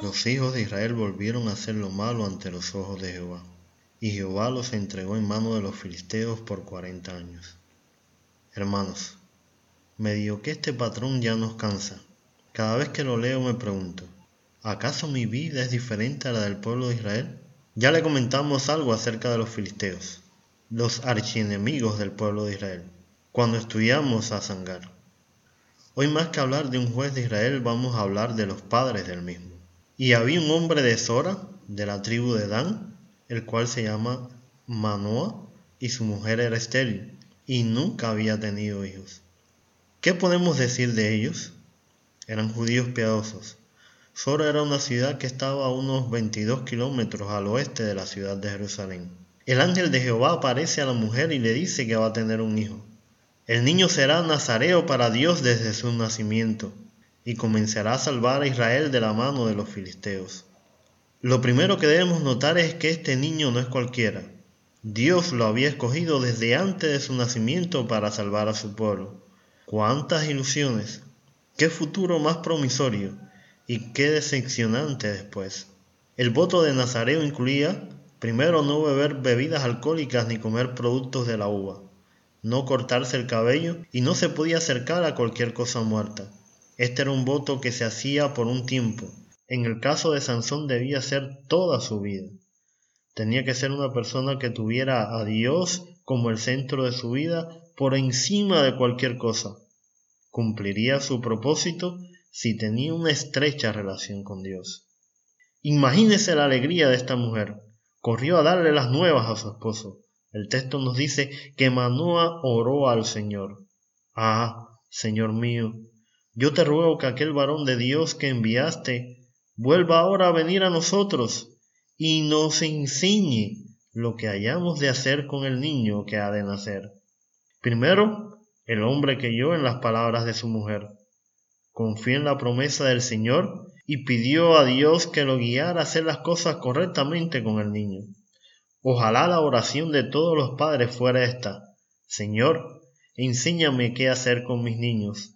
Los hijos de Israel volvieron a hacer lo malo ante los ojos de Jehová, y Jehová los entregó en mano de los filisteos por cuarenta años. Hermanos, me digo que este patrón ya nos cansa. Cada vez que lo leo me pregunto, ¿acaso mi vida es diferente a la del pueblo de Israel? Ya le comentamos algo acerca de los filisteos, los archienemigos del pueblo de Israel, cuando estudiamos a Sangar. Hoy más que hablar de un juez de Israel vamos a hablar de los padres del mismo. Y había un hombre de Sora, de la tribu de Dan, el cual se llama Manoa, y su mujer era estéril, y nunca había tenido hijos. ¿Qué podemos decir de ellos? Eran judíos piadosos. Sora era una ciudad que estaba a unos 22 kilómetros al oeste de la ciudad de Jerusalén. El ángel de Jehová aparece a la mujer y le dice que va a tener un hijo. El niño será nazareo para Dios desde su nacimiento y comenzará a salvar a Israel de la mano de los filisteos. Lo primero que debemos notar es que este niño no es cualquiera. Dios lo había escogido desde antes de su nacimiento para salvar a su pueblo. ¡Cuántas ilusiones! ¡Qué futuro más promisorio! Y qué decepcionante después. El voto de Nazareo incluía, primero, no beber bebidas alcohólicas ni comer productos de la uva, no cortarse el cabello y no se podía acercar a cualquier cosa muerta. Este era un voto que se hacía por un tiempo. En el caso de Sansón debía ser toda su vida. Tenía que ser una persona que tuviera a Dios como el centro de su vida por encima de cualquier cosa. Cumpliría su propósito si tenía una estrecha relación con Dios. Imagínese la alegría de esta mujer. Corrió a darle las nuevas a su esposo. El texto nos dice que Manoa oró al Señor. Ah, Señor mío, yo te ruego que aquel varón de Dios que enviaste vuelva ahora a venir a nosotros y nos enseñe lo que hayamos de hacer con el niño que ha de nacer. Primero, el hombre creyó en las palabras de su mujer, confió en la promesa del Señor y pidió a Dios que lo guiara a hacer las cosas correctamente con el niño. Ojalá la oración de todos los padres fuera esta, Señor, enséñame qué hacer con mis niños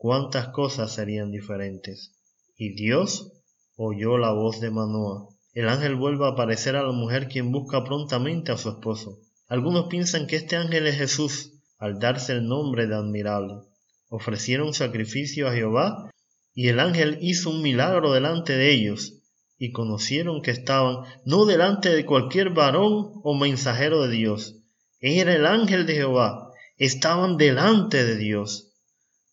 cuántas cosas serían diferentes. Y Dios oyó la voz de Manoa. El ángel vuelve a aparecer a la mujer quien busca prontamente a su esposo. Algunos piensan que este ángel es Jesús, al darse el nombre de admirable. Ofrecieron sacrificio a Jehová y el ángel hizo un milagro delante de ellos y conocieron que estaban no delante de cualquier varón o mensajero de Dios. Era el ángel de Jehová. Estaban delante de Dios.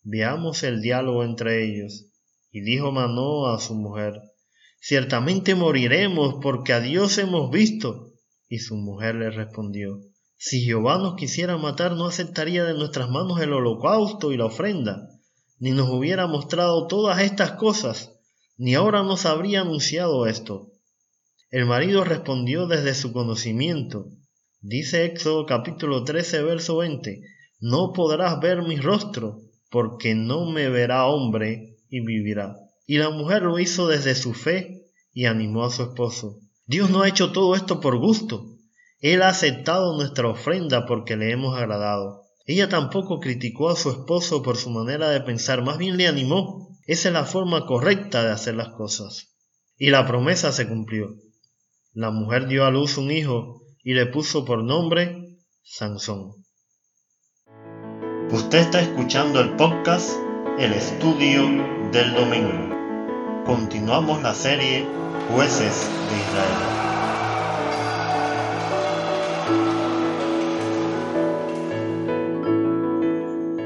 Veamos el diálogo entre ellos. Y dijo Manoa a su mujer, Ciertamente moriremos porque a Dios hemos visto. Y su mujer le respondió, Si Jehová nos quisiera matar, no aceptaría de nuestras manos el holocausto y la ofrenda, ni nos hubiera mostrado todas estas cosas, ni ahora nos habría anunciado esto. El marido respondió desde su conocimiento. Dice Éxodo capítulo 13, verso 20, No podrás ver mi rostro, porque no me verá hombre y vivirá. Y la mujer lo hizo desde su fe y animó a su esposo. Dios no ha hecho todo esto por gusto. Él ha aceptado nuestra ofrenda porque le hemos agradado. Ella tampoco criticó a su esposo por su manera de pensar, más bien le animó. Esa es la forma correcta de hacer las cosas. Y la promesa se cumplió. La mujer dio a luz un hijo y le puso por nombre Sansón. Usted está escuchando el podcast El Estudio del Domingo. Continuamos la serie Jueces de Israel.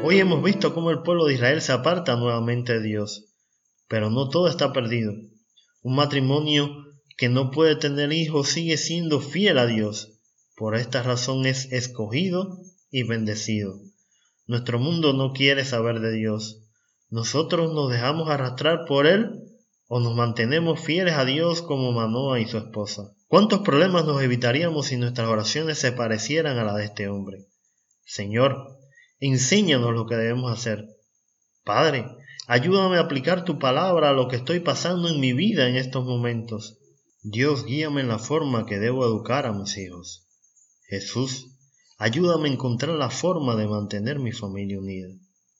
Hoy hemos visto cómo el pueblo de Israel se aparta nuevamente de Dios, pero no todo está perdido. Un matrimonio que no puede tener hijos sigue siendo fiel a Dios. Por esta razón es escogido y bendecido. Nuestro mundo no quiere saber de Dios. ¿Nosotros nos dejamos arrastrar por Él o nos mantenemos fieles a Dios como Manoa y su esposa. ¿Cuántos problemas nos evitaríamos si nuestras oraciones se parecieran a las de este hombre? Señor, enséñanos lo que debemos hacer. Padre, ayúdame a aplicar tu palabra a lo que estoy pasando en mi vida en estos momentos. Dios, guíame en la forma que debo educar a mis hijos. Jesús, ayúdame a encontrar la forma de mantener mi familia unida.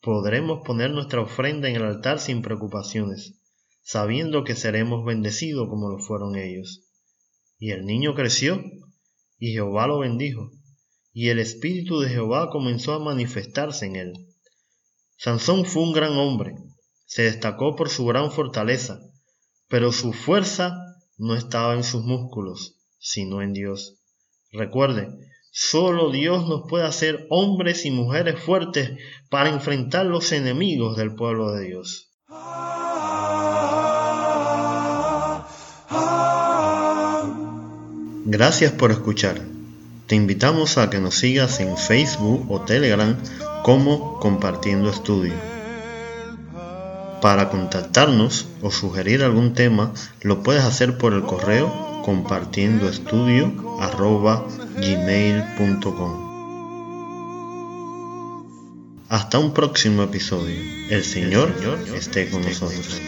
Podremos poner nuestra ofrenda en el altar sin preocupaciones sabiendo que seremos bendecidos como lo fueron ellos. Y el niño creció, y Jehová lo bendijo, y el Espíritu de Jehová comenzó a manifestarse en él. Sansón fue un gran hombre, se destacó por su gran fortaleza, pero su fuerza no estaba en sus músculos, sino en Dios. Recuerde, solo Dios nos puede hacer hombres y mujeres fuertes para enfrentar los enemigos del pueblo de Dios. Gracias por escuchar. Te invitamos a que nos sigas en Facebook o Telegram como Compartiendo Estudio. Para contactarnos o sugerir algún tema, lo puedes hacer por el correo compartiendoestudio.gmail.com Hasta un próximo episodio. El Señor esté con nosotros.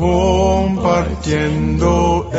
compartiendo